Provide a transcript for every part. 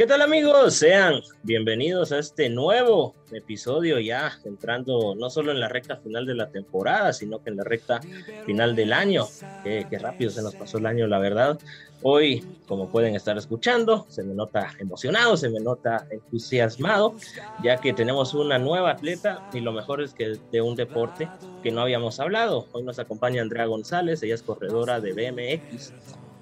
¿Qué tal amigos? Sean bienvenidos a este nuevo episodio ya entrando no solo en la recta final de la temporada, sino que en la recta final del año. Qué, rápido se nos pasó el año, la verdad. Hoy, como pueden estar escuchando, se me nota emocionado, se me nota entusiasmado, ya que tenemos una nueva atleta y lo mejor es que de un deporte que no habíamos hablado. Hoy nos acompaña Andrea González, ella es corredora de BMX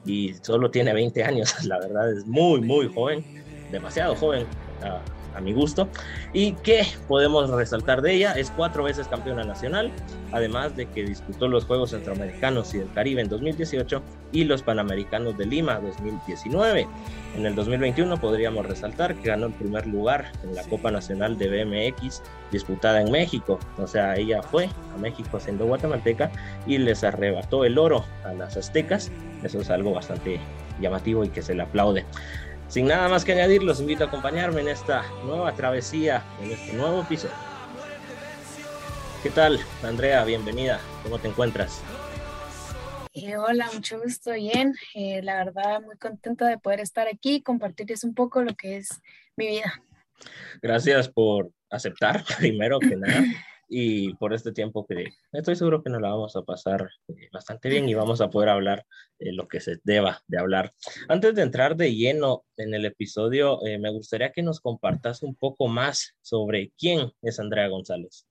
y solo tiene 20 años, la verdad es muy, muy joven demasiado joven a, mi gusto. ¿Y qué podemos resaltar de ella? Es cuatro veces campeona nacional, además de que disputó los Juegos Centroamericanos y del Caribe en 2018 y los Panamericanos de Lima 2019. En el 2021 podríamos resaltar que ganó el primer lugar en la Copa Nacional de BMX disputada en México. O sea, ella fue a México siendo guatemalteca y les arrebató el oro a las aztecas. Eso es algo bastante llamativo y que se le aplaude. Sin nada más que añadir, los invito a acompañarme en esta nueva travesía, en este nuevo episodio. ¿Qué tal, Andrea? Bienvenida. ¿Cómo te encuentras? Eh, hola, mucho gusto, bien. Eh, la verdad, muy contenta de poder estar aquí y compartirles un poco lo que es mi vida. Gracias por aceptar, primero que nada y por este tiempo que estoy seguro que nos la vamos a pasar eh, bastante bien y vamos a poder hablar lo que se deba de hablar. Antes de entrar de lleno en el episodio, eh, me gustaría que nos compartas un poco más sobre quién es Andrea González.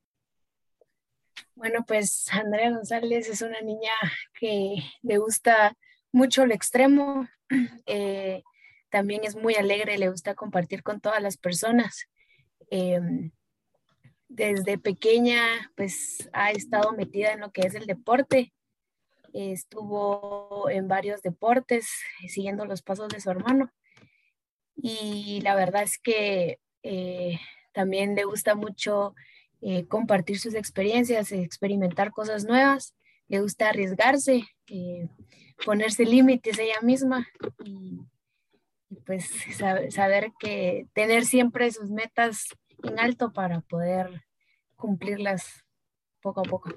Bueno, pues Andrea González es una niña que le gusta mucho lo extremo, eh, también es muy alegre, le gusta compartir con todas las personas. Em, desde pequeña pues ha estado metida en lo que es el deporte. Estuvo en varios deportes siguiendo los pasos de su hermano. Y la verdad es que eh, también le gusta mucho eh, compartir sus experiencias, experimentar cosas nuevas. Le gusta arriesgarse, eh, ponerse límites ella misma y, pues saber que tener siempre sus metas en alto para poder cumplirlas poco a poco.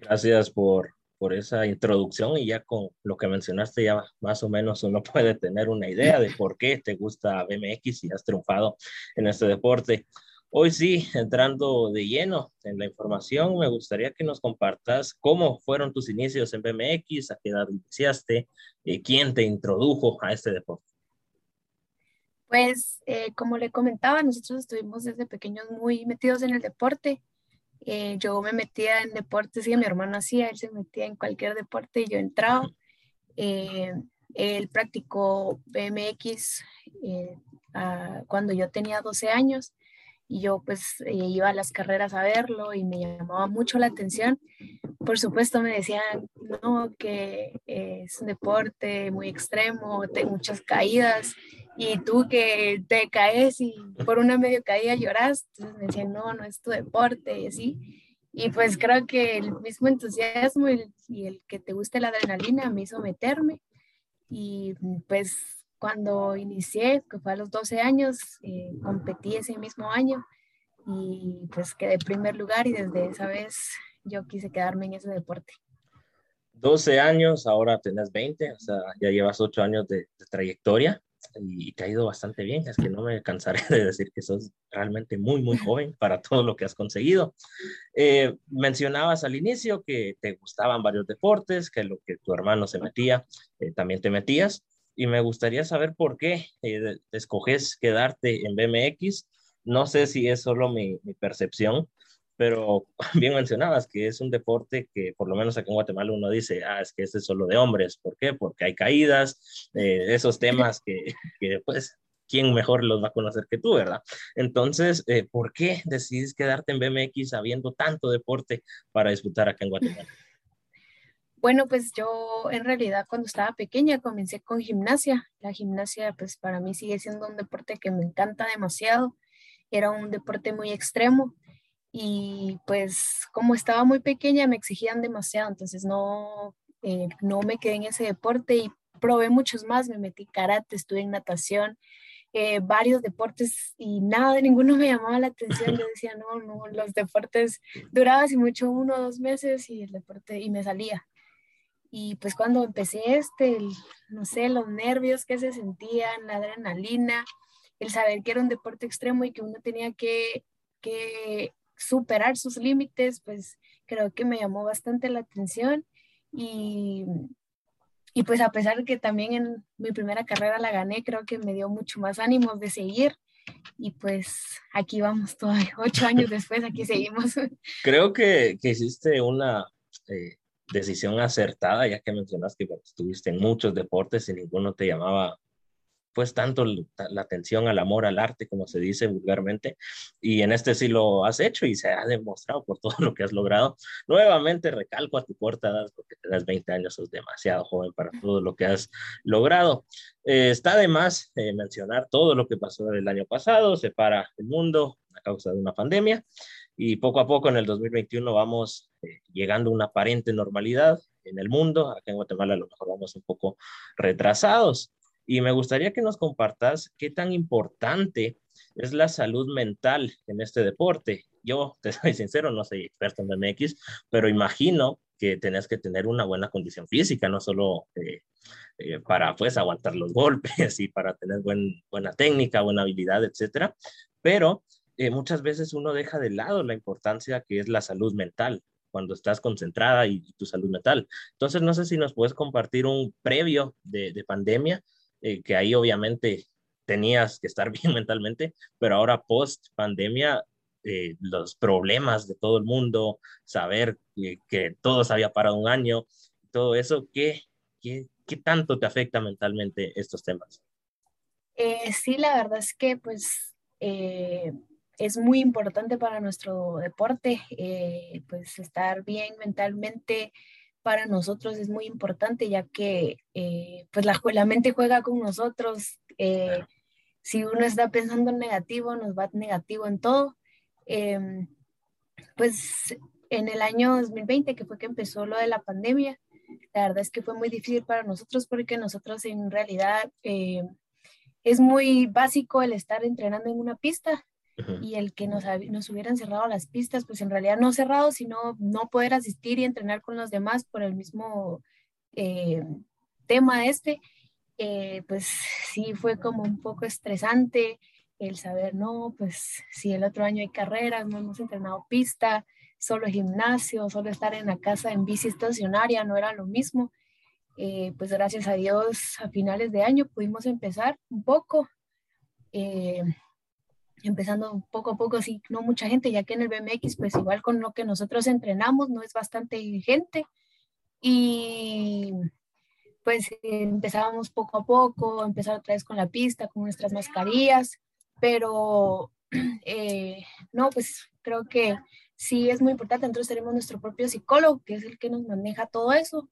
Gracias por, por esa introducción y ya con lo que mencionaste ya más o menos uno puede tener una idea de por qué te gusta BMX y has triunfado en este deporte. Hoy sí, entrando de lleno en la información, me gustaría que nos compartas cómo fueron tus inicios en BMX, a qué edad iniciaste, y eh, quién te introdujo a este deporte. Pues eh, como le comentaba, nosotros estuvimos desde pequeños muy metidos en el deporte. Eh, yo me metía en deportes y mi hermano hacía, él se metía en cualquier deporte y yo entraba. Eh, él practicó BMX cuando yo tenía 12 años y yo pues iba a las carreras a verlo y me llamaba mucho la atención. Por supuesto me decían, no, que es un deporte muy extremo, de muchas caídas y tú que te caes y por una medio caída lloras, entonces me decían, no, no es tu deporte y así. Y pues creo que el mismo entusiasmo y el, que te guste la adrenalina me hizo meterme. Y pues cuando inicié, que fue a los 12 años, eh, competí ese mismo año y pues quedé primer lugar y desde esa vez yo quise quedarme en ese deporte. 12 años, ahora tenés 20, o sea, ya llevas 8 años de, de trayectoria y te ha ido bastante bien. Es que no me cansaré de decir que sos realmente muy, muy joven para todo lo que has conseguido. Eh, mencionabas al inicio que te gustaban varios deportes, que lo que tu hermano se metía, eh, también te metías. Y me gustaría saber por qué eh, escoges quedarte en BMX. No sé si es solo mi, mi percepción, pero bien mencionabas que es un deporte que por lo menos aquí en Guatemala uno dice, ah, es que este es solo de hombres. ¿Por qué? Porque hay caídas, eh, esos temas que, que, pues, ¿quién mejor los va a conocer que tú, verdad? Entonces, eh, ¿por qué decidís quedarte en BMX habiendo tanto deporte para disputar acá en Guatemala? Bueno, pues yo en realidad cuando estaba pequeña comencé con gimnasia. La gimnasia pues para mí sigue siendo un deporte que me encanta demasiado. Era un deporte muy extremo y pues como estaba muy pequeña me exigían demasiado, entonces no, eh, no me quedé en ese deporte y probé muchos más, me metí karate, estuve en natación, eh, varios deportes y nada, de ninguno me llamaba la atención, yo decía, no, no, los deportes duraban así mucho uno o dos meses y el deporte y me salía. Y pues cuando empecé este, no sé, los nervios que se sentían, la adrenalina, el saber que era un deporte extremo y que uno tenía que, que superar sus límites, pues creo que me llamó bastante la atención y, y pues a pesar de que también en mi primera carrera la gané, creo que me dio mucho más ánimo de seguir y pues aquí vamos todavía, ocho años después, aquí seguimos. Creo que, que hiciste una eh, decisión acertada, ya que mencionas que estuviste en muchos deportes y ninguno te llamaba pues tanto la atención al amor al arte, como se dice vulgarmente, y en este sí lo has hecho y se ha demostrado por todo lo que has logrado. Nuevamente recalco a tu corta edad, porque tenés 20 años, sos demasiado joven para todo lo que has logrado. Eh, está de más eh, mencionar todo lo que pasó el año pasado, se para el mundo a causa de una pandemia, y poco a poco en el 2021 vamos eh, llegando a una aparente normalidad en el mundo. Acá en Guatemala a lo mejor vamos un poco retrasados, y me gustaría que nos compartas qué tan importante es la salud mental en este deporte. Yo, te soy sincero, no soy experto en MX, pero imagino que tenés que tener una buena condición física, no solo eh, eh, para pues aguantar los golpes y para tener buen, buena técnica, buena habilidad, etcétera, pero eh, muchas veces uno deja de lado la importancia que es la salud mental cuando estás concentrada y, tu salud mental. Entonces, no sé si nos puedes compartir un previo de pandemia eh, que ahí obviamente tenías que estar bien mentalmente, pero ahora post pandemia, eh, los problemas de todo el mundo, saber que, todo se había parado un año, todo eso, ¿qué, qué, qué tanto te afecta mentalmente estos temas? Eh, sí, la verdad es que pues es muy importante para nuestro deporte, pues estar bien mentalmente, para nosotros es muy importante ya que eh, pues la, la, mente juega con nosotros. Eh, si uno está pensando en negativo, nos va negativo en todo. Em, pues en el año 2020, que fue que empezó lo de la pandemia, la verdad es que fue muy difícil para nosotros porque nosotros en realidad eh, es muy básico el estar entrenando en una pista y el que nos, nos hubieran cerrado las pistas, pues en realidad no cerrado, sino no poder asistir y entrenar con los demás por el mismo eh, tema este, eh, pues sí fue como un poco estresante el saber, no, pues si el otro año hay carreras, no hemos entrenado pista, solo gimnasio, solo estar en la casa en bici estacionaria, no era lo mismo. Eh, pues gracias a Dios a finales de año pudimos empezar un poco empezando poco a poco, sí, no mucha gente, ya que en el BMX, pues igual con lo que nosotros entrenamos, no es bastante gente. Y pues empezábamos poco a poco, empezar otra vez con la pista, con nuestras mascarillas, pero eh, no, pues creo que sí es muy importante. Entonces tenemos nuestro propio psicólogo, que es el que nos maneja todo eso.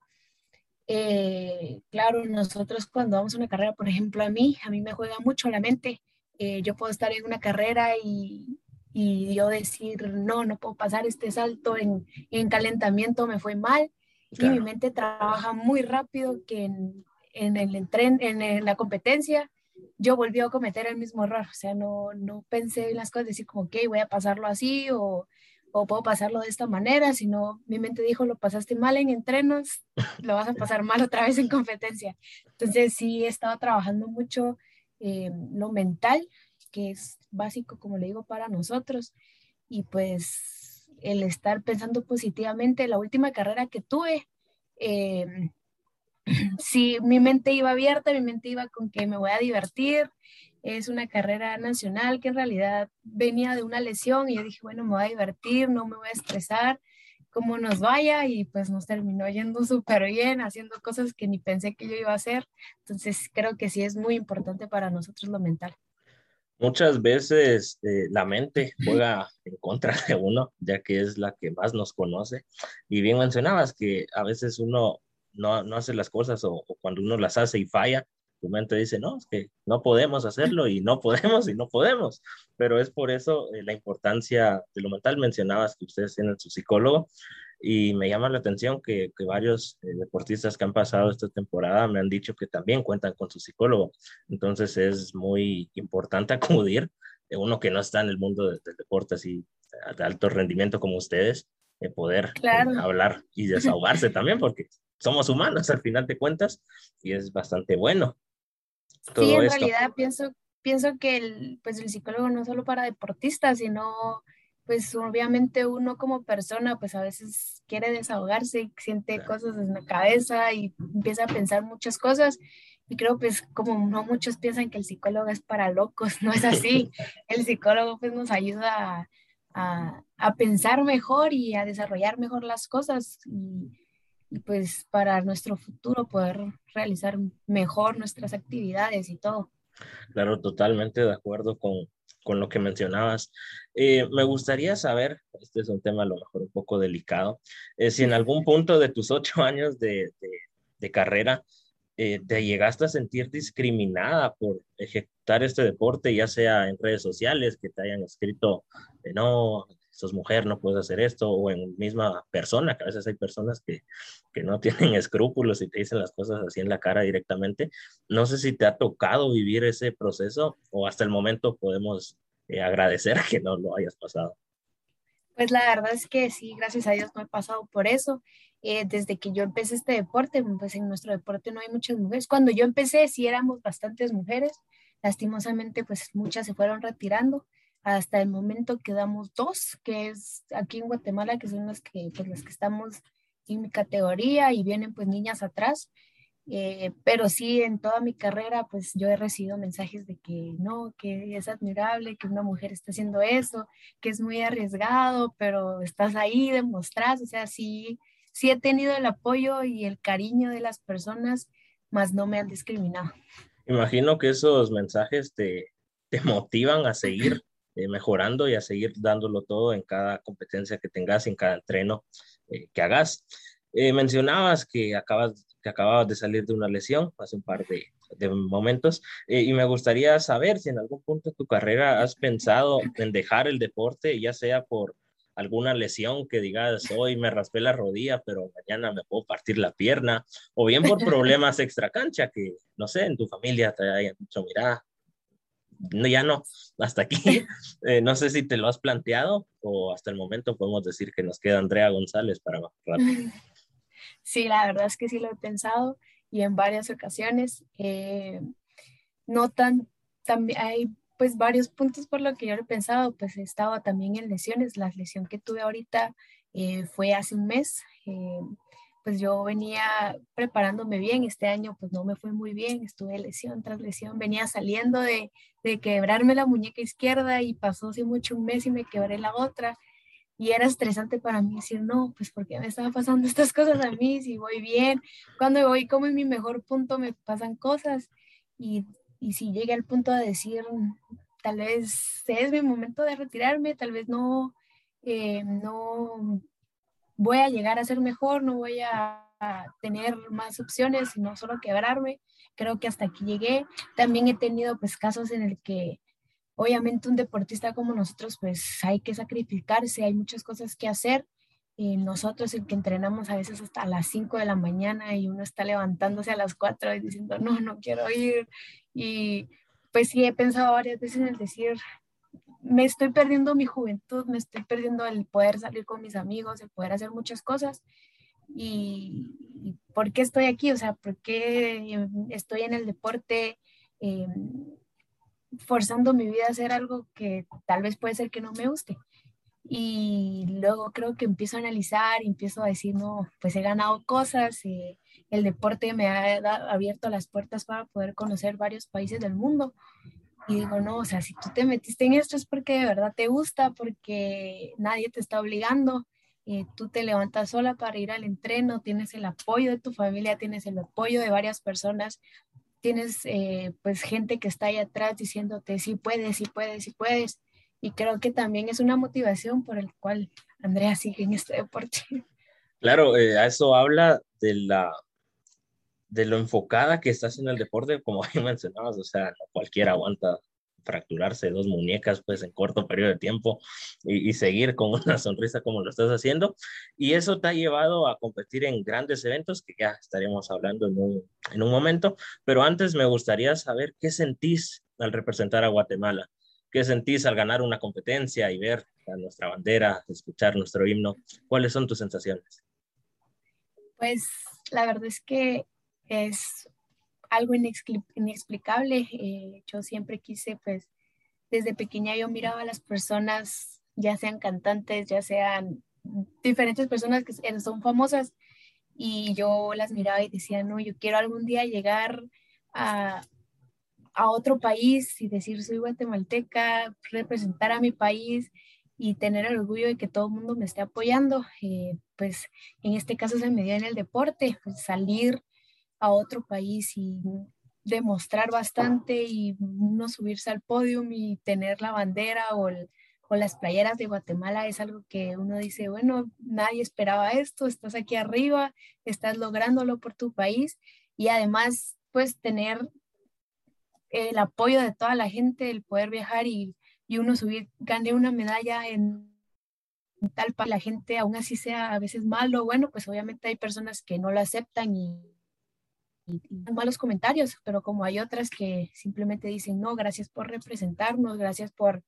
Eh, claro, nosotros cuando vamos a una carrera, por ejemplo, a mí, a mí me juega mucho la mente eh, yo puedo estar en una carrera y, y, yo decir, no, no puedo pasar este salto en, en calentamiento, me fue mal. Y mi mente trabaja muy rápido que en, en el tren, en, la competencia yo volví a cometer el mismo error. O sea, no, no pensé en las cosas, decir como, ok, voy a pasarlo así o, o puedo pasarlo de esta manera, sino mi mente dijo, lo pasaste mal en entrenos, lo vas a pasar mal otra vez en competencia. Entonces sí, he estado trabajando mucho eh, lo mental, que es básico, como le digo, para nosotros. Y pues el estar pensando positivamente, la última carrera que tuve, eh, si mi mente iba abierta, mi mente iba con que me voy a divertir. Es una carrera nacional que en realidad venía de una lesión y yo dije, bueno, me voy a divertir, no me voy a estresar, como nos vaya y pues nos terminó yendo súper bien, haciendo cosas que ni pensé que yo iba a hacer. Entonces creo que sí es muy importante para nosotros lo mental. Muchas veces eh, la mente juega en contra de uno, ya que es la que más nos conoce. Y bien mencionabas que a veces uno no, no hace las cosas o, o, cuando uno las hace y falla, tu mente dice, no, es que no podemos hacerlo y no podemos y no podemos. Pero es por eso eh, la importancia de lo mental. Mencionabas que ustedes tienen su psicólogo y me llama la atención que, que varios eh, deportistas que han pasado esta temporada me han dicho que también cuentan con su psicólogo. Entonces es muy importante acudir, eh, uno que no está en el mundo del deporte así de alto rendimiento como ustedes, de poder hablar y desahogarse también, porque somos humanos al final de cuentas y es bastante bueno sí, en realidad pienso, pienso que el, pues el psicólogo no es solo para deportistas, sino pues obviamente uno como persona pues a veces quiere desahogarse y siente cosas en la cabeza y empieza a pensar muchas cosas. Y creo pues como no muchos piensan que el psicólogo es para locos, no es así. El psicólogo pues nos ayuda a, a, pensar mejor y a desarrollar mejor las cosas y, pues para nuestro futuro poder realizar mejor nuestras actividades y todo. Claro, totalmente de acuerdo con, con lo que mencionabas. Eh, me gustaría saber, este es un tema a lo mejor un poco delicado, eh, si en algún punto de tus ocho años de, de, de carrera eh, te llegaste a sentir discriminada por ejecutar este deporte, ya sea en redes sociales, que te hayan escrito, no, sos mujer, no puedes hacer esto, o en misma persona, que a veces hay personas que, que no tienen escrúpulos y te dicen las cosas así en la cara directamente. No sé si te ha tocado vivir ese proceso o hasta el momento podemos eh, agradecer que no lo hayas pasado. Pues la verdad es que sí, gracias a Dios no he pasado por eso. Eh, desde que yo empecé este deporte, pues en nuestro deporte no hay muchas mujeres. Cuando yo empecé sí éramos bastantes mujeres, lastimosamente pues muchas se fueron retirando. Hasta el momento quedamos dos, que es aquí en Guatemala, que son las que, pues, las que estamos en mi categoría y vienen pues niñas atrás. Eh, pero sí, en toda mi carrera, pues yo he recibido mensajes de que no, que es admirable que una mujer esté haciendo eso, que es muy arriesgado, pero estás ahí, demostras, o sea, sí, sí he tenido el apoyo y el cariño de las personas, más no me han discriminado. Imagino que esos mensajes te, te motivan a seguir eh, mejorando y a seguir dándolo todo en cada competencia que tengas, en cada entreno eh, que hagas. mencionabas que acabas que acababas de salir de una lesión hace un par de, de momentos eh, y me gustaría saber si en algún punto de tu carrera has pensado en dejar el deporte, ya sea por alguna lesión que digas, hoy me raspé la rodilla, pero mañana me puedo partir la pierna, o bien por problemas extra cancha que, no sé, en tu familia te hayan dicho, mira, no, ya no, hasta aquí. Eh, no sé si te lo has planteado o hasta el momento podemos decir que nos queda Andrea González para más rato. Sí, la verdad es que sí lo he pensado y en varias ocasiones. Eh, no tan, también hay pues varios puntos por lo que yo lo he pensado, pues he estado también en lesiones. La lesión que tuve ahorita eh, fue hace un mes. Pues yo venía preparándome bien, este año pues no me fue muy bien, estuve lesión tras lesión, venía saliendo de, de quebrarme la muñeca izquierda y pasó hace mucho un mes y me quebré la otra. Y era estresante para mí decir, no, pues porque me estaban pasando estas cosas a mí, si voy bien, cuando voy como en mi mejor punto me pasan cosas y, y si llegué al punto de decir, tal vez es mi momento de retirarme, tal vez no, eh, no voy a llegar a ser mejor, no voy a, tener más opciones, sino solo quebrarme. Creo que hasta aquí llegué. También he tenido pues casos en el que Obviamente un deportista como nosotros, pues hay que sacrificarse, hay muchas cosas que hacer. Y nosotros, el que entrenamos a veces hasta las 5 de la mañana y uno está levantándose a las 4 y diciendo, no, no quiero ir. Y pues sí, he pensado varias veces en el decir, me estoy perdiendo mi juventud, me estoy perdiendo el poder salir con mis amigos, el poder hacer muchas cosas. Y, ¿por qué estoy aquí? O sea, ¿por qué estoy en el deporte? Eh, forzando mi vida a hacer algo que tal vez puede ser que no me guste. Y luego creo que empiezo a analizar y empiezo a decir, no, pues he ganado cosas, y eh, el deporte me ha abierto las puertas para poder conocer varios países del mundo. Y digo, no, o sea, si tú te metiste en esto es porque de verdad te gusta, porque nadie te está obligando. Eh, tú te levantas sola para ir al entreno, tienes el apoyo de tu familia, tienes el apoyo de varias personas tienes eh, pues gente que está ahí atrás diciéndote sí puedes, sí puedes, sí puedes. Y creo que también es una motivación por el cual Andrea sigue en este deporte. Claro, eh, a eso habla de la de lo enfocada que estás en el deporte, como ahí mencionabas, o sea, no cualquiera aguanta fracturarse dos muñecas pues en corto periodo de tiempo y, seguir con una sonrisa como lo estás haciendo. Y eso te ha llevado a competir en grandes eventos que ya estaremos hablando en un, en un momento. Pero antes me gustaría saber qué sentís al representar a Guatemala. ¿Qué sentís al ganar una competencia y ver a nuestra bandera, escuchar nuestro himno? ¿Cuáles son tus sensaciones? Pues la verdad es que es algo inexplicable. Eh, yo siempre quise, pues, desde pequeña yo miraba a las personas, ya sean cantantes, ya sean diferentes personas que son famosas, y yo las miraba y decía, no, yo quiero algún día llegar a, a otro país y decir, soy guatemalteca, representar a mi país y tener el orgullo de que todo el mundo me esté apoyando. Eh, pues en este caso se me dio en el deporte, pues, salir a otro país y demostrar bastante y uno subirse al podio y tener la bandera o, o, las playeras de Guatemala es algo que uno dice, bueno, nadie esperaba esto, estás aquí arriba, estás lográndolo por tu país y además pues tener el apoyo de toda la gente, el poder viajar y, uno subir, gane una medalla en tal para la gente, aún así sea a veces malo, bueno, pues obviamente hay personas que no lo aceptan y, y, malos comentarios, pero como hay otras que simplemente dicen, no, gracias por representarnos, gracias por,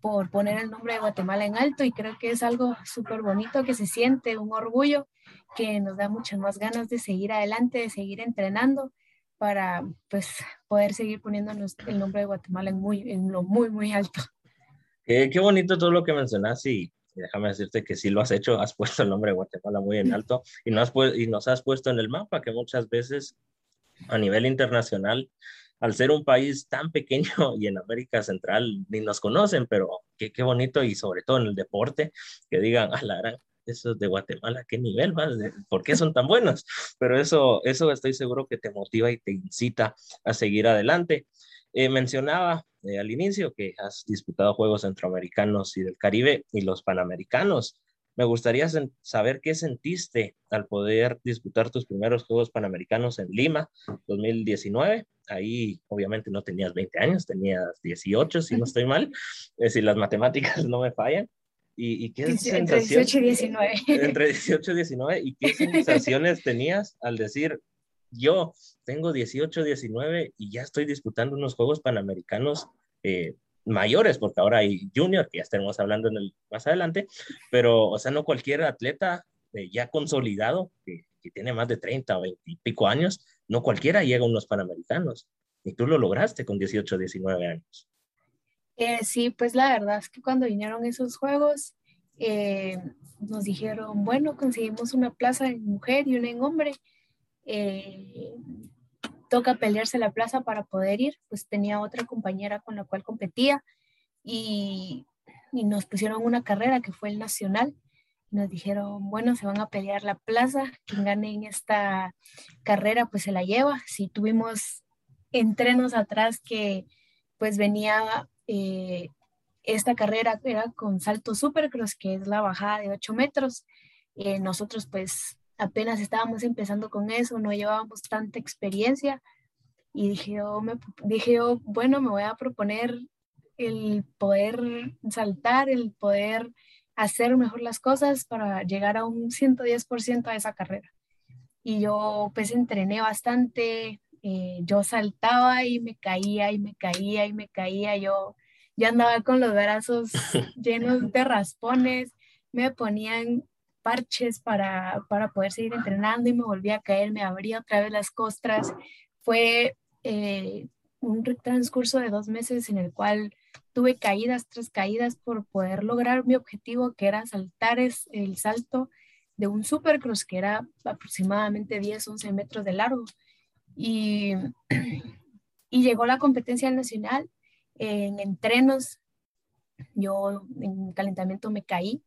por poner el nombre de Guatemala en alto y creo que es algo súper bonito que se siente, un orgullo que nos da muchas más ganas de seguir adelante, de seguir entrenando para pues poder seguir poniéndonos el nombre de Guatemala en, muy, en lo muy, muy alto. Qué, bonito todo lo que mencionas y, déjame decirte que sí lo has hecho, has puesto el nombre de Guatemala muy en alto y, no has, y nos has puesto en el mapa que muchas veces a nivel internacional, al ser un país tan pequeño y en América Central ni nos conocen, pero qué, qué bonito y sobre todo en el deporte, que digan, a la gran, esos de Guatemala, ¿qué nivel vas? ¿Por qué son tan buenos? Pero eso, eso estoy seguro que te motiva y te incita a seguir adelante. Eh, mencionaba eh, al inicio que has disputado Juegos Centroamericanos y del Caribe y los Panamericanos. Me gustaría saber qué sentiste al poder disputar tus primeros Juegos Panamericanos en Lima 2019. Ahí obviamente no tenías 20 años, tenías 18, si no estoy mal, eh, si las matemáticas no me fallan. ¿Y, qué entre 18 y 19. Entre 18 y 19. ¿Y qué sensaciones tenías al decir, yo tengo 18, 19 y ya estoy disputando unos Juegos Panamericanos eh, mayores, porque ahora hay junior, que ya estaremos hablando más adelante, pero, o sea, no cualquier atleta eh, ya consolidado, que, que, tiene más de 30 o 20 y pico años, no cualquiera llega a unos Panamericanos. Y tú lo lograste con 18, 19 años. Eh, sí, pues la verdad es que cuando vinieron esos juegos, eh, nos dijeron, bueno, conseguimos una plaza en mujer y una en hombre. Eh, toca pelearse la plaza para poder ir. Pues tenía otra compañera con la cual competía y, nos pusieron una carrera que fue el nacional. Nos dijeron, bueno, se van a pelear la plaza, quien gane en esta carrera pues se la lleva. Si tuvimos entrenos atrás que pues venía eh, esta carrera era con salto supercross, que es la bajada de 8 metros. Eh, nosotros pues apenas estábamos empezando con eso, no llevábamos tanta experiencia y dije, oh, me, dije oh, bueno, me voy a proponer el poder saltar, el poder hacer mejor las cosas para llegar a un 110% a esa carrera. Y yo pues entrené bastante, eh, yo saltaba y me caía y me caía y me caía, yo ya andaba con los brazos llenos de raspones, me ponían parches para, para poder seguir entrenando y me volvía a caer, me abría otra vez las costras. Fue eh, un transcurso de dos meses en el cual tuve caídas tras caídas por poder lograr mi objetivo, que era saltar es el salto de un supercross que era aproximadamente 10, 11 metros de largo. Y, y llegó la competencia nacional en entrenos. Yo en calentamiento me caí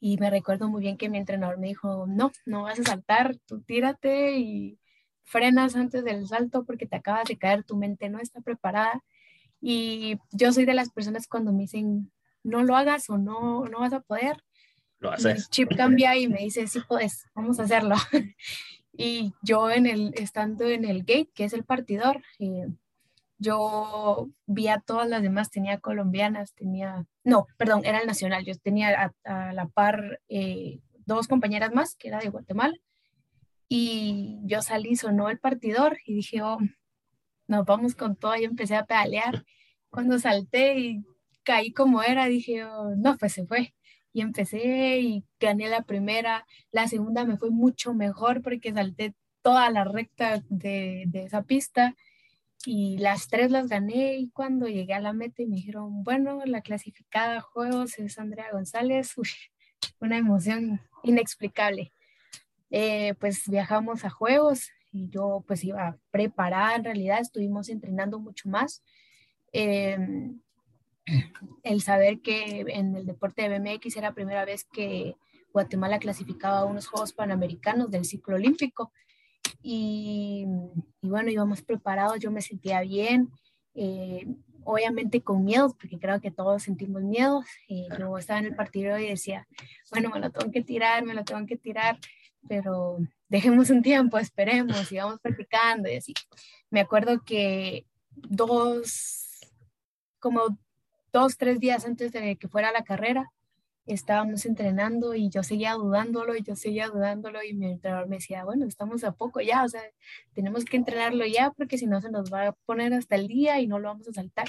y me recuerdo muy bien que mi entrenador me dijo, no, no vas a saltar, tú tírate y frenas antes del salto porque te acabas de caer, tu mente no está preparada. Y yo soy de las personas cuando me dicen, no lo hagas o no, no vas a poder. Lo haces. El chip cambia y me dice, sí puedes, vamos a hacerlo. Y yo en el, estando en el gate, que es el partidor, eh, yo vi a todas las demás, tenía colombianas, tenía, no, perdón, era el nacional, yo tenía a, la par eh, dos compañeras más, que era de Guatemala, y yo salí, sonó el partidor y dije, oh, nos vamos con todo, y empecé a pedalear. Cuando salté y caí como era, dije, oh, no, pues se fue y empecé y gané la primera, la segunda me fue mucho mejor porque salté toda la recta de, de, esa pista y las tres las gané y cuando llegué a la meta y me dijeron, bueno, la clasificada a juegos es Andrea González, una emoción inexplicable. Eh, pues viajamos a juegos y yo pues iba preparada en realidad, estuvimos entrenando mucho más. Em, el saber que en el deporte de BMX era la primera vez que Guatemala clasificaba a unos Juegos Panamericanos del ciclo olímpico. Y, bueno, íbamos preparados, yo me sentía bien, eh, obviamente con miedo, porque creo que todos sentimos miedo. Eh, yo estaba en el partido y decía, bueno, me lo tengo que tirar, me lo tengo que tirar, pero dejemos un tiempo, esperemos, sigamos practicando y así. Me acuerdo que dos, como dos, tres días antes de que fuera la carrera, estábamos entrenando y yo seguía dudándolo y yo seguía dudándolo y mi entrenador me decía, bueno, estamos a poco ya, o sea, tenemos que entrenarlo ya porque si no se nos va a poner hasta el día y no lo vamos a saltar.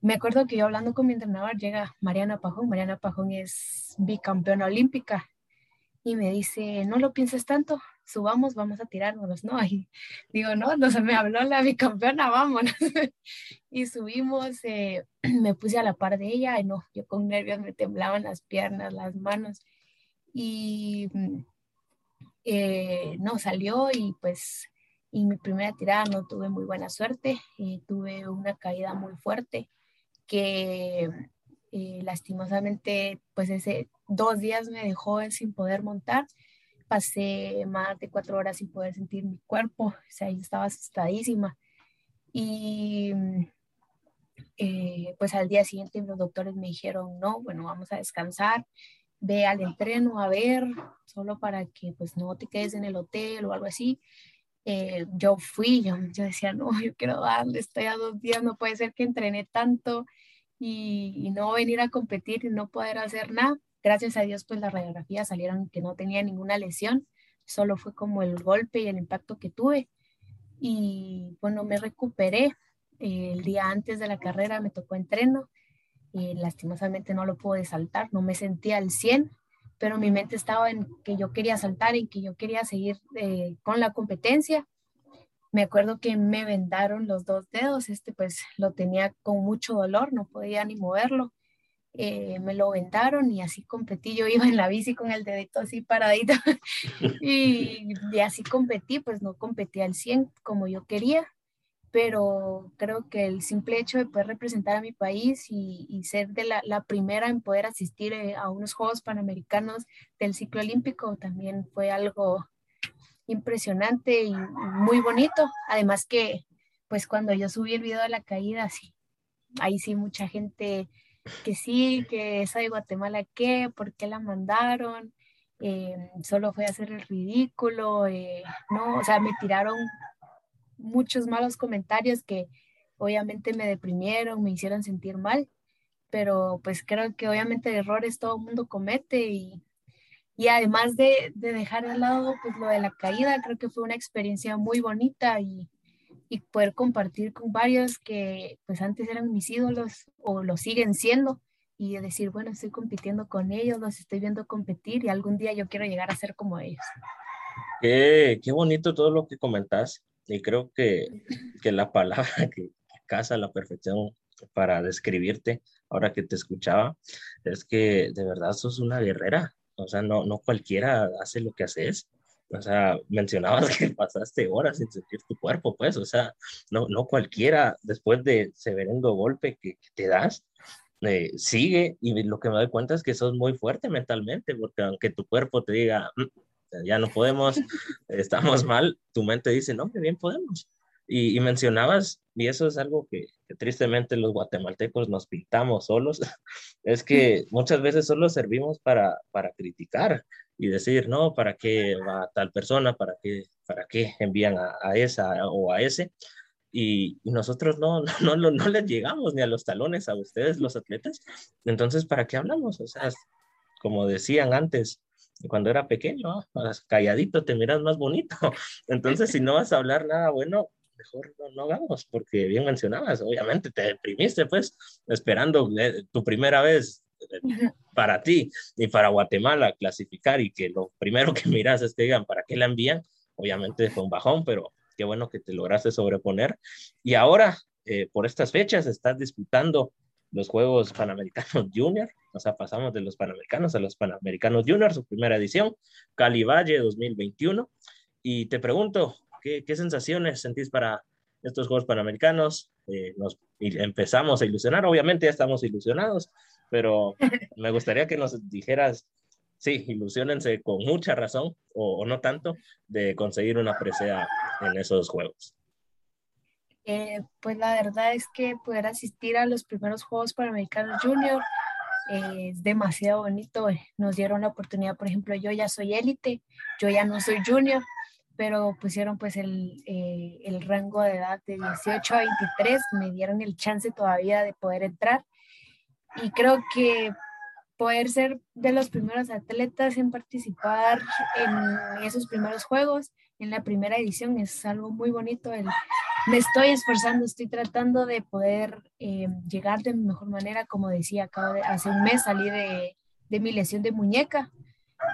Me acuerdo que yo hablando con mi entrenador llega Mariana Pajón, Mariana Pajón es bicampeona olímpica y me dice, no lo pienses tanto, subamos, vamos a tirarnos, ¿no? Y digo, no, no se me habló la bicampeona, vámonos. y subimos, eh, me puse a la par de ella, y no, yo con nervios me temblaban las piernas, las manos, y mm, eh, no, salió y pues, y mi primera tirada no tuve muy buena suerte, eh, tuve una caída muy fuerte que lastimosamente, pues ese dos días me dejó sin poder montar pasé más de cuatro horas sin poder sentir mi cuerpo, o sea, yo estaba asustadísima. Y eh, pues al día siguiente los doctores me dijeron, no, bueno, vamos a descansar, ve al entreno a ver, solo para que pues no te quedes en el hotel o algo así. Eh, yo fui, yo, yo, decía, no, yo quiero darle, estoy a dos días, no puede ser que entrené tanto y, y no venir a competir y no poder hacer nada gracias a Dios, pues las radiografías salieron que no tenía ninguna lesión, solo fue como el golpe y el impacto que tuve. Y bueno, me recuperé. El día antes de la carrera me tocó entreno y lastimosamente no lo pude saltar, no me sentía al 100, pero mi mente estaba en que yo quería saltar y que yo quería seguir eh, con la competencia. Me acuerdo que me vendaron los dos dedos, este pues lo tenía con mucho dolor, no podía ni moverlo eh, me lo vendaron y así competí. Yo iba en la bici con el dedito así paradito y, y, así competí, pues no competí al 100 como yo quería, pero creo que el simple hecho de poder representar a mi país y, ser de la, la, primera en poder asistir eh, a unos Juegos Panamericanos del ciclo olímpico también fue algo impresionante y muy bonito. Además que, pues cuando yo subí el video de la caída, sí, ahí sí mucha gente que sí, que esa de Guatemala, ¿qué? ¿Por qué la mandaron? Eh, solo fue hacer el ridículo, eh, no, o sea, me tiraron muchos malos comentarios que obviamente me deprimieron, me hicieron sentir mal, pero pues creo que obviamente errores todo el mundo comete y, y además de, de dejar de lado pues lo de la caída, creo que fue una experiencia muy bonita y, y poder compartir con varios que pues antes eran mis ídolos o lo siguen siendo y decir, bueno, estoy compitiendo con ellos, los estoy viendo competir y algún día yo quiero llegar a ser como ellos. Qué, qué bonito todo lo que comentas y creo que, que la palabra que casa la perfección para describirte ahora que te escuchaba es que de verdad sos una guerrera, o sea, no, no cualquiera hace lo que haces o sea, mencionabas que pasaste horas sin sentir tu cuerpo, pues, o sea, no, no cualquiera después de severendo golpe que, te das, eh, sigue y lo que me doy cuenta es que sos muy fuerte mentalmente, porque aunque tu cuerpo te diga, mm, ya no podemos, estamos mal, tu mente dice, no, que bien podemos. Y, y mencionabas, y eso es algo que, que, tristemente los guatemaltecos nos pintamos solos, es que muchas veces solo servimos para, para criticar, y decir, no, ¿para qué va tal persona? ¿Para qué, para qué envían a, esa o a ese? Y, nosotros no, no, no, no, les llegamos ni a los talones a ustedes, los atletas. Entonces, ¿para qué hablamos? O sea, como decían antes, cuando era pequeño, calladito te miras más bonito. Entonces, si no vas a hablar nada bueno, mejor no, no hagamos, porque bien mencionabas, obviamente te deprimiste, pues, esperando eh, tu primera vez para ti y para Guatemala clasificar y que lo primero que miras es que digan, ¿para qué la envían? obviamente fue un bajón, pero qué bueno que te lograste sobreponer. Y ahora, eh, por estas fechas, estás disputando los Juegos Panamericanos Junior, o sea, pasamos de los Panamericanos a los Panamericanos Junior, su primera edición, Cali Valle 2021. Y te pregunto, ¿qué, qué sensaciones sentís para estos Juegos Panamericanos? Eh, nos empezamos a ilusionar, obviamente ya estamos ilusionados, pero me gustaría que nos dijeras, sí, ilusionense con mucha razón o, no tanto de conseguir una presea en esos Juegos. Eh, pues la verdad es que poder asistir a los primeros Juegos Panamericanos Junior eh, es demasiado bonito. Nos dieron la oportunidad, por ejemplo, yo ya soy élite, yo ya no soy junior, pero pusieron pues el, eh, el, rango de edad de 18 a 23, me dieron el chance todavía de poder entrar. Y creo que poder ser de los primeros atletas en participar en esos primeros juegos, en la primera edición, es algo muy bonito. El, me estoy esforzando, estoy tratando de poder eh, llegar de mejor manera. Como decía, acabo de, hace un mes salí de, de mi lesión de muñeca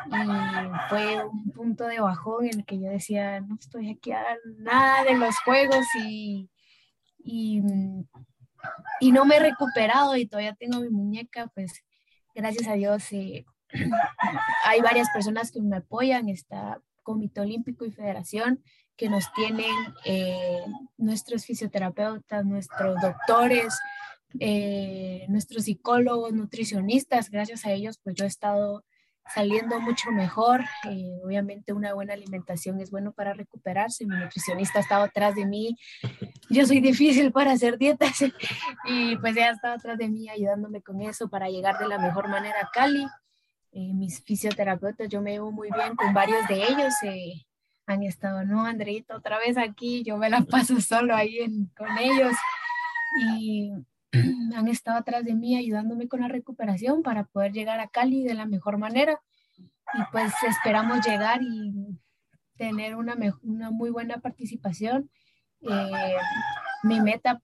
y fue un punto de bajón en el que yo decía, no estoy aquí a nada de los juegos y, y, y, no me he recuperado y todavía tengo mi muñeca, pues gracias a Dios eh, hay varias personas que me apoyan, está Comité Olímpico y Federación, que nos tienen eh, nuestros fisioterapeutas, nuestros doctores, eh, nuestros psicólogos, nutricionistas, gracias a ellos pues yo he estado saliendo mucho mejor. Eh, obviamente una buena alimentación es bueno para recuperarse. Mi nutricionista ha estado atrás de mí. Yo soy difícil para hacer dietas y pues ella ha estado atrás de mí ayudándome con eso para llegar de la mejor manera a Cali. Eh, mis fisioterapeutas, yo me llevo muy bien con varios de ellos. Eh, han estado, no, Andreita, otra vez aquí, yo me la paso solo ahí con ellos. Y han estado atrás de mí ayudándome con la recuperación para poder llegar a Cali de la mejor manera. Y pues esperamos llegar y tener una, una muy buena participación. Eh, mi meta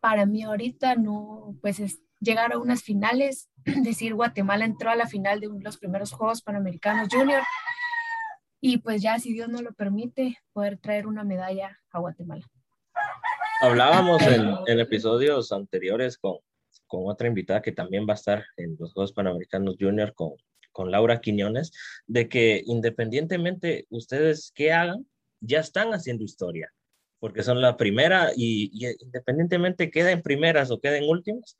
para mí ahorita no, pues es llegar a unas finales, decir Guatemala entró a la final de los primeros Juegos Panamericanos Junior y pues ya si Dios no lo permite poder traer una medalla a Guatemala. Hablábamos en, episodios anteriores con, otra invitada que también va a estar en los Juegos Panamericanos Junior con, Laura Quiñones, de que independientemente ustedes qué hagan, ya están haciendo historia, porque son la primera y, y independientemente queden primeras o queden últimas,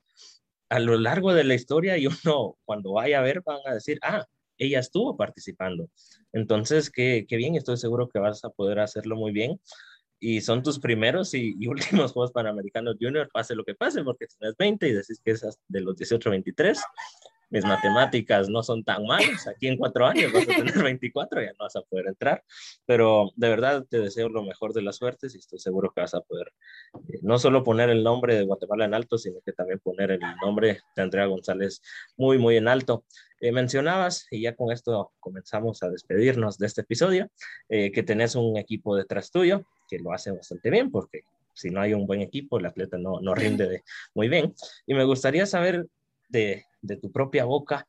a lo largo de la historia y uno cuando vaya a ver van a decir, ah, ella estuvo participando. Entonces, qué, qué bien, estoy seguro que vas a poder hacerlo muy bien y son tus primeros y, últimos Juegos Panamericanos Junior, pase lo que pase, porque tienes 20 y decís que es de los 18 a 23. Mis matemáticas no son tan malas, aquí en cuatro años vas a tener 24, ya no vas a poder entrar, pero de verdad te deseo lo mejor de las suertes y estoy seguro que vas a poder eh, no solo poner el nombre de Guatemala en alto, sino que también poner el nombre de Andrea González muy, muy en alto. Eh, mencionabas, y ya con esto comenzamos a despedirnos de este episodio, eh, que tenés un equipo detrás tuyo, que lo hace bastante bien, porque si no hay un buen equipo, el atleta no, no rinde muy bien. Y me gustaría saber de, de, tu propia boca,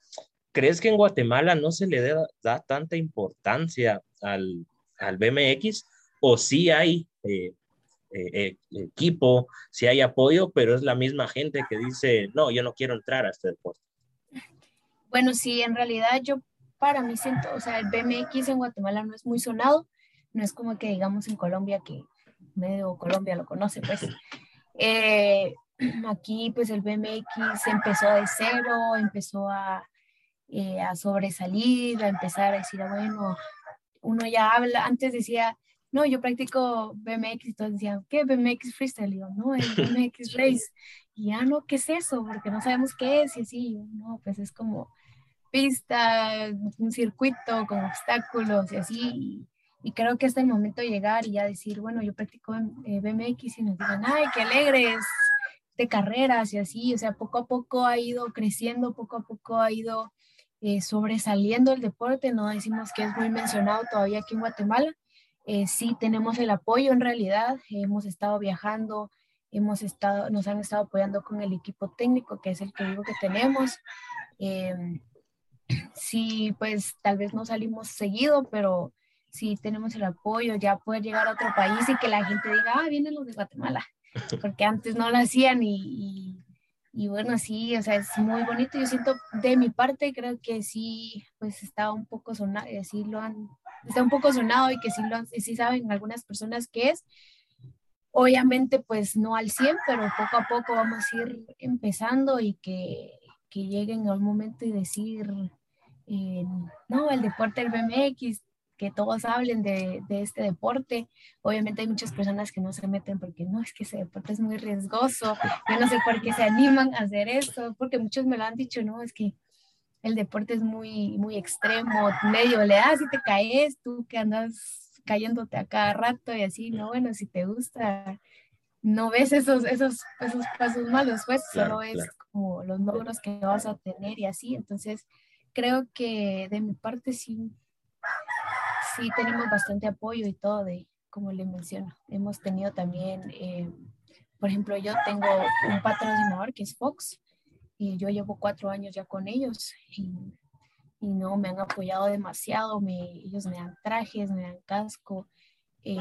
¿crees que en Guatemala no se le da, tanta importancia al, al, BMX o sí hay eh, eh, equipo, sí hay apoyo, pero es la misma gente que dice, no, yo no quiero entrar a este deporte? Bueno, sí, en realidad yo para mí siento, o sea, el BMX en Guatemala no es muy sonado, no es como que digamos en Colombia, que medio Colombia lo conoce, pues. Eh, aquí pues el BMX empezó de cero, empezó a, eh, a sobresalir, a empezar a decir, ah, bueno, uno ya habla, antes decía, no, yo practico BMX y todos decían, ¿qué BMX freestyle? Y yo, no, es BMX race. Y ya no, ¿qué es eso? Porque no sabemos qué es y así, no, pues es como pista, un circuito con obstáculos y así. Y creo que hasta el momento de llegar y ya decir, bueno, yo practico eh, BMX y nos digan, ay, qué alegres de carreras y así, o sea, poco a poco ha ido creciendo, poco a poco ha ido eh, sobresaliendo el deporte, no decimos que es muy mencionado todavía aquí en Guatemala, eh, sí tenemos el apoyo en realidad, hemos estado viajando, hemos estado, nos han estado apoyando con el equipo técnico, que es el que digo que tenemos. Sí, pues tal vez no salimos seguido, pero sí tenemos el apoyo, ya poder llegar a otro país y que la gente diga, ah, vienen los de Guatemala, porque antes no lo hacían y, y, bueno, sí, o sea, es muy bonito. Yo siento de mi parte, creo que sí, pues está un poco sonado, eh, sí lo han, está un poco sonado y que sí, lo sí saben algunas personas que es. Obviamente, pues no al 100, pero poco a poco vamos a ir empezando y que, que lleguen a un momento y decir, eh, no, el deporte del BMX que todos hablen de, de, este deporte. Obviamente hay muchas personas que no se meten porque no, es que ese deporte es muy riesgoso, yo no sé por qué se animan a hacer esto, porque muchos me lo han dicho, no, es que el deporte es muy, muy extremo, medio le das y te caes, tú que andas cayéndote a cada rato y así, no, bueno, si te gusta, no ves esos, esos, esos pasos malos, pues solo es como los logros que vas a tener y así, entonces creo que de mi parte sí sí tenemos bastante apoyo y todo, de, como le menciono. Hemos tenido también, eh, por ejemplo, yo tengo un patrocinador que es Fox y yo llevo cuatro años ya con ellos y, y no me han apoyado demasiado. Me, ellos me dan trajes, me dan casco. Eh,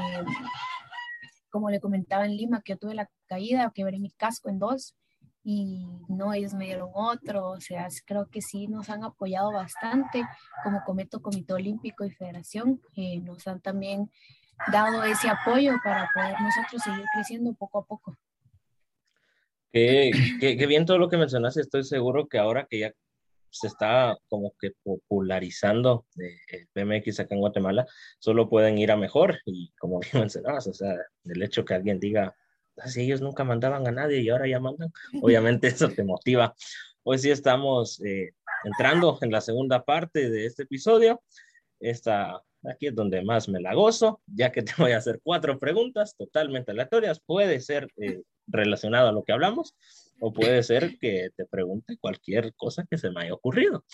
como le comentaba en Lima, que yo tuve la caída, quebré mi casco en dos y no, ellos me dieron otro, o sea, creo que sí nos han apoyado bastante, como Cometo Comité Olímpico y Federación, eh, nos han también dado ese apoyo para poder nosotros seguir creciendo poco a poco. Qué, qué, bien todo lo que mencionaste, estoy seguro que ahora que ya se está como que popularizando eh, el BMX acá en Guatemala, solo pueden ir a mejor y como bien mencionabas, o sea, el hecho que alguien diga, así ellos nunca mandaban a nadie y ahora ya mandan, obviamente eso te motiva. Hoy sí estamos eh, entrando en la segunda parte de este episodio. Esta, aquí es donde más me la gozo, ya que te voy a hacer cuatro preguntas totalmente aleatorias. Puede ser eh, relacionado a lo que hablamos o puede ser que te pregunte cualquier cosa que se me haya ocurrido.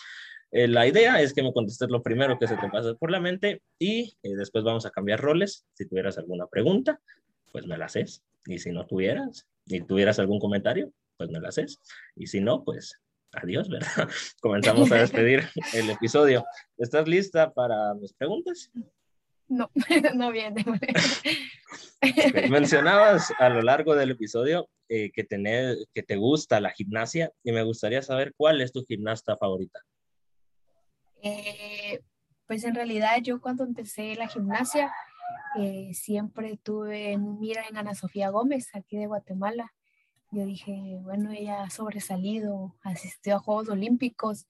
Eh, la idea es que me contestes lo primero que se te pase por la mente y después vamos a cambiar roles. Si tuvieras alguna pregunta, pues me la haces. Y si no tuvieras, y tuvieras algún comentario, pues me la haces. Y si no, pues adiós, ¿verdad? Comenzamos a despedir el episodio. ¿Estás lista para mis preguntas? No, no viene. Mencionabas a lo largo del episodio eh, que, tener, que te gusta la gimnasia y me gustaría saber cuál es tu gimnasta favorita. Eh, pues en realidad yo cuando empecé la gimnasia eh, siempre tuve en mira en Ana Sofía Gómez, aquí de Guatemala. Yo dije, bueno, ella ha sobresalido, asistió a Juegos Olímpicos.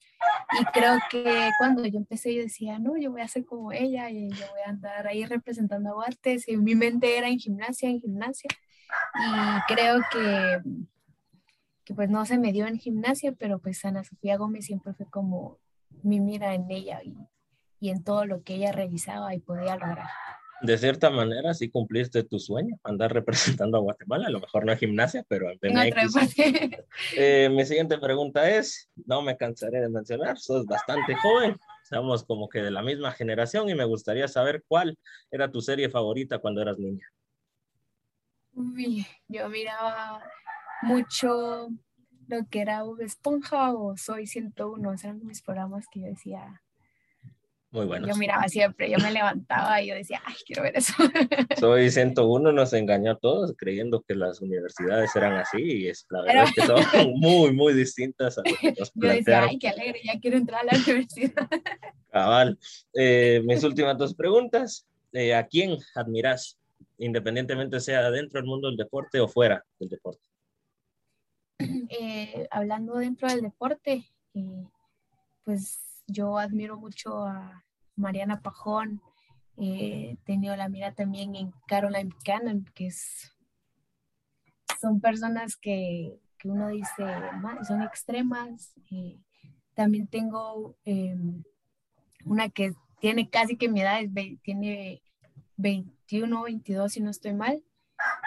Y creo que cuando yo empecé yo decía, no, yo voy a ser como ella y yo voy a andar ahí representando a Guates y mi mente era en gimnasia, en gimnasia. Y creo que, que pues no se me dio en gimnasia, pero pues Ana Sofía Gómez siempre fue como mi mira en ella y, y en todo lo que ella revisaba y podía lograr de cierta manera sí cumpliste tu sueño, andar representando a Guatemala, a lo mejor no es gimnasia, pero en BMX. Eh, mi siguiente pregunta es, no me cansaré de mencionar, sos bastante joven, somos como que de la misma generación y me gustaría saber cuál era tu serie favorita cuando eras niña. Uy, yo miraba mucho lo que era Esponja o Soy 101, eran mis programas que yo decía, muy bueno. Yo miraba siempre, yo me levantaba y yo decía, ay, quiero ver eso. Soy 101, nos engañó a todos creyendo que las universidades eran así y es la verdad que son muy, muy distintas a lo que nos Yo decía, ay, qué alegre, ya quiero entrar a la universidad. Cabal. Eh, mis últimas dos preguntas. Eh, ¿A quién admiras, independientemente sea dentro del mundo del deporte o fuera del deporte? Eh, hablando dentro del deporte, pues yo admiro mucho a Mariana Pajón, eh, he tenido la mira también en Caroline Cannon, que es, son personas que, que uno dice, son extremas. También tengo em, una que tiene casi que mi edad, tiene 21 22 si no estoy mal.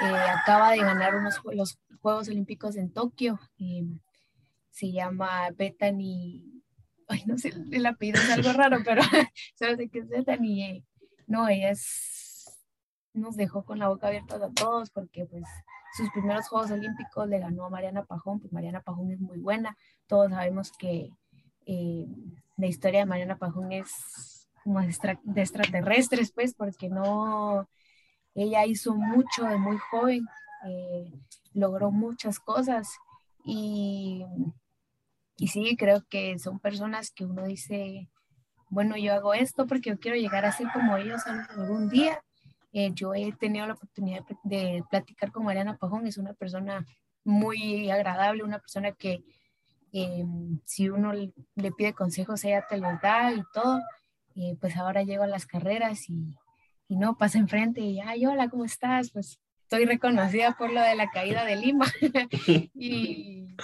Eh, acaba de ganar unos, los Juegos Olímpicos en Tokio. Se llama Bethany ay, no sé, el apellido es algo raro, pero solo sé que es Bethany. No, ella es, nos dejó con la boca abierta a todos porque pues sus primeros Juegos Olímpicos le ganó a Mariana Pajón, pues Mariana Pajón es muy buena, todos sabemos que eh, la historia de Mariana Pajón es como de extraterrestres, pues, porque no, ella hizo mucho de muy joven, eh, logró muchas cosas y, y sí, creo que son personas que uno dice, bueno, yo hago esto porque yo quiero llegar a ser como ellos algún día. Eh, yo he tenido la oportunidad de, platicar con Mariana Pajón, es una persona muy agradable, una persona que eh, si uno le pide consejos, ella te los da y todo. Eh, pues ahora llego a las carreras y, y no, pasa enfrente y, ay, hola, ¿cómo estás? Pues estoy reconocida por lo de la caída de Lima. y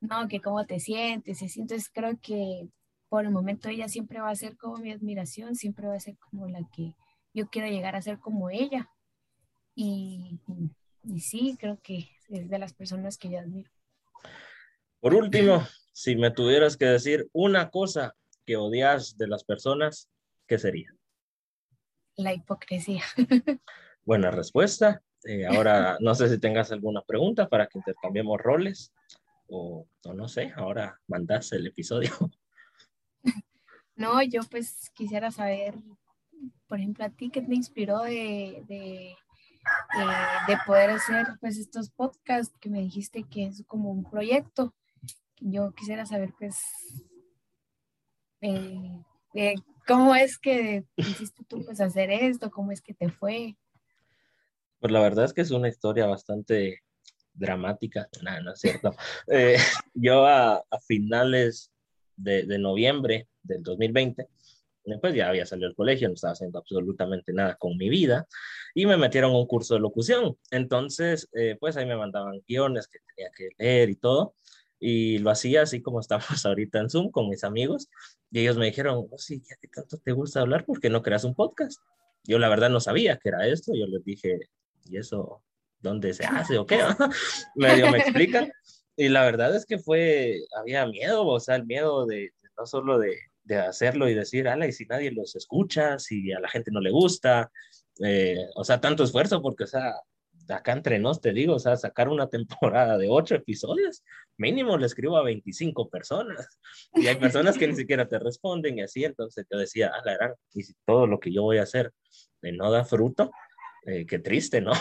no, que cómo te sientes. Y entonces creo que por el momento ella siempre va a ser como mi admiración, siempre va a ser como la que yo quiero llegar a ser como ella. Y, y, sí, creo que es de las personas que yo admiro. Por último, si me tuvieras que decir una cosa que odias de las personas, ¿qué sería? La hipocresía. Buena respuesta. Eh, ahora, no sé si tengas alguna pregunta para que intercambiemos roles o, o no sé, ahora mandas el episodio. No, yo pues quisiera saber, por ejemplo, a ti, ¿qué te inspiró de, de, de, poder hacer pues estos podcasts que me dijiste que es como un proyecto? Yo quisiera saber pues eh, eh, cómo es que hiciste tú pues hacer esto, cómo es que te fue. Pues la verdad es que es una historia bastante dramática, nada, no es cierto. Eh, yo a, finales de, noviembre del 2020, pues ya había salido del colegio, no estaba haciendo absolutamente nada con mi vida y me metieron un curso de locución. Entonces, eh, pues ahí me mandaban guiones que tenía que leer y todo. Y lo hacía así como estamos ahorita en Zoom con mis amigos. Y ellos me dijeron, oh, sí, ya que tanto te gusta hablar, ¿por qué no creas un podcast? Yo la verdad no sabía que era esto. Yo les dije, ¿y eso dónde se hace o qué? Medio me explican. Y la verdad es que fue, había miedo, o sea, el miedo de, no solo de, de hacerlo y decir, ala, y si nadie los escucha, si a la gente no le gusta, eh, o sea, tanto esfuerzo, porque, o sea, acá entre nos te digo, o sea, sacar una temporada de ocho episodios, mínimo le escribo a 25 personas, y hay personas que ni siquiera te responden y así, entonces yo decía, la gran, y si todo lo que yo voy a hacer no da fruto, eh, qué triste, ¿no?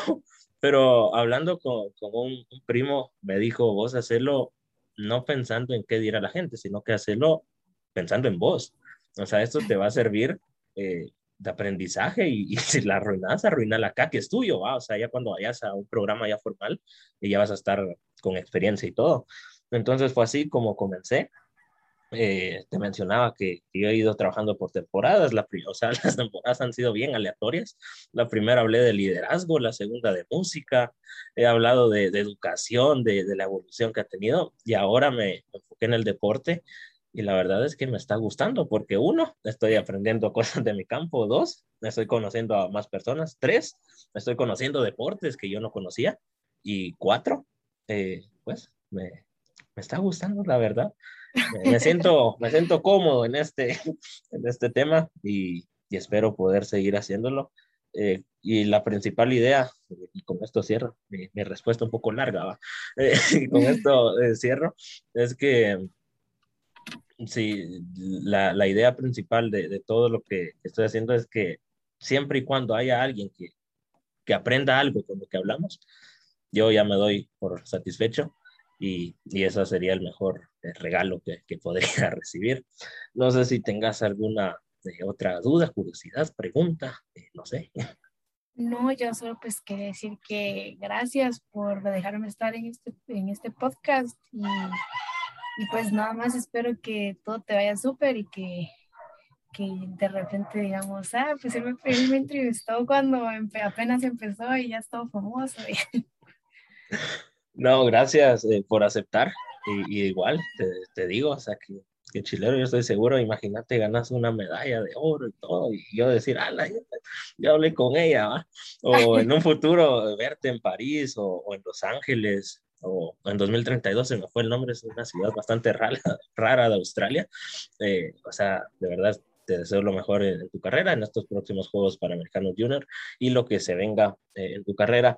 Pero hablando con, un, primo, me dijo, vos hacerlo no pensando en qué dirá la gente, sino que hacerlo pensando en vos. O sea, esto te va a servir eh, de aprendizaje y, si la arruinas, arruina la acá, que es tuyo, ¿va? O sea, ya cuando vayas a un programa ya formal, ya vas a estar con experiencia y todo. Entonces fue así como comencé. Eh, te mencionaba que, yo he ido trabajando por temporadas, la, o sea, las temporadas han sido bien aleatorias. La primera hablé de liderazgo, la segunda de música, he hablado de, de educación, de, de, la evolución que ha tenido y ahora me enfoqué en el deporte y la verdad es que me está gustando porque uno, estoy aprendiendo cosas de mi campo, dos, estoy conociendo a más personas, tres, estoy conociendo deportes que yo no conocía y cuatro, eh, pues me, me, está gustando la verdad. Me siento, me siento cómodo en este, en este tema y, y espero poder seguir haciéndolo. Eh, y la principal idea, y con esto cierro, mi, mi respuesta un poco larga, eh, y con esto eh, cierro, es que sí, la, la idea principal de, de, todo lo que estoy haciendo es que siempre y cuando haya alguien que, que aprenda algo con lo que hablamos, yo ya me doy por satisfecho y, y eso sería el mejor eh, regalo que, que, podría recibir. No sé si tengas alguna eh, otra duda, curiosidad, pregunta, eh, no sé. No, yo solo pues quería decir que gracias por dejarme estar en este, en este podcast y y pues nada más espero que todo te vaya súper y que, que de repente digamos, ah, pues él me, él me entrevistó cuando apenas empezó y ya estaba famoso. No, gracias eh, por aceptar. Y, y igual, te, te, digo, o sea, que, que, chilero, yo estoy seguro, imagínate, ganas una medalla de oro y todo, y yo decir, ah, la, ya hablé con ella, ¿va? O en un futuro verte en París o, o en Los Ángeles, o en 2032 se me fue el nombre, es una ciudad bastante rara, rara de Australia. Eh, o sea, de verdad te deseo lo mejor en, en, tu carrera, en estos próximos Juegos Panamericanos Junior y lo que se venga eh, en tu carrera.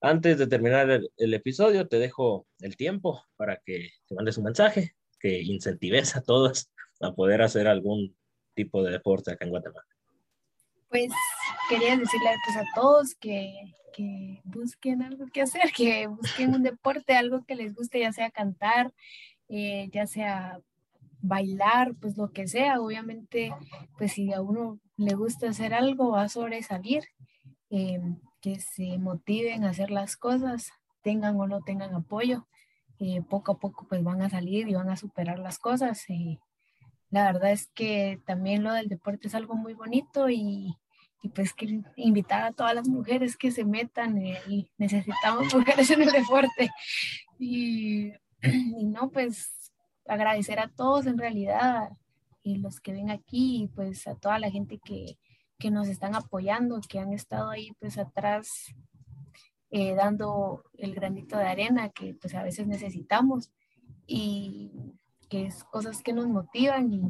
Antes de terminar el, episodio, te dejo el tiempo para que te mandes un mensaje, que incentives a todos a poder hacer algún tipo de deporte acá en Guatemala. Pues quería decirle pues, a todos que, que busquen algo que hacer, que busquen un deporte, algo que les guste, ya sea cantar, eh, ya sea bailar, pues lo que sea. Obviamente, pues si a uno le gusta hacer algo, va a sobresalir. Eh, que se motiven a hacer las cosas, tengan o no tengan apoyo. Eh, poco a poco pues van a salir y van a superar las cosas. la verdad es que también lo del deporte es algo muy bonito y, pues que invitar a todas las mujeres que se metan eh, y necesitamos mujeres en el deporte y, y, no pues agradecer a todos en realidad y los que ven aquí pues a toda la gente que, que nos están apoyando que han estado ahí pues atrás eh, dando el granito de arena que pues a veces necesitamos y que es cosas que nos motivan y,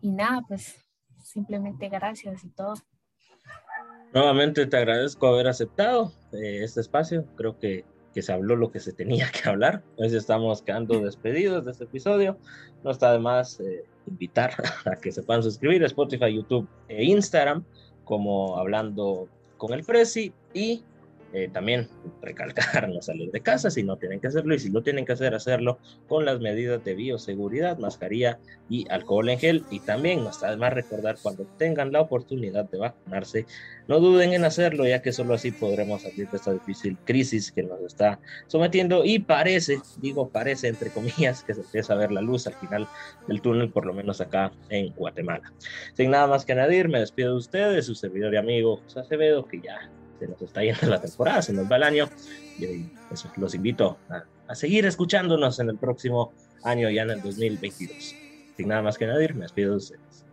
y nada pues simplemente gracias y todo Nuevamente te agradezco haber aceptado eh, este espacio. Creo que, que, se habló lo que se tenía que hablar. Hoy estamos quedando despedidos de este episodio. No está de más eh, invitar a que se puedan suscribir a Spotify, YouTube e Instagram, como hablando con el Prezi y eh, también recalcar no salir de casa si no tienen que hacerlo y si lo tienen que hacer, hacerlo con las medidas de bioseguridad, mascarilla y alcohol en gel. Y también no está recordar cuando tengan la oportunidad de vacunarse, no duden en hacerlo, ya que solo así podremos salir de esta difícil crisis que nos está sometiendo. Y parece, digo parece entre comillas, que se empieza a ver la luz al final del túnel, por lo menos acá en Guatemala. Sin nada más que añadir, me despido de ustedes, su servidor y amigo José Acevedo, que ya se nos está yendo la temporada, se nos va el año. Y eso, los invito a, a, seguir escuchándonos en el próximo año, ya en el 2022. Sin nada más que añadir, me despido de ustedes.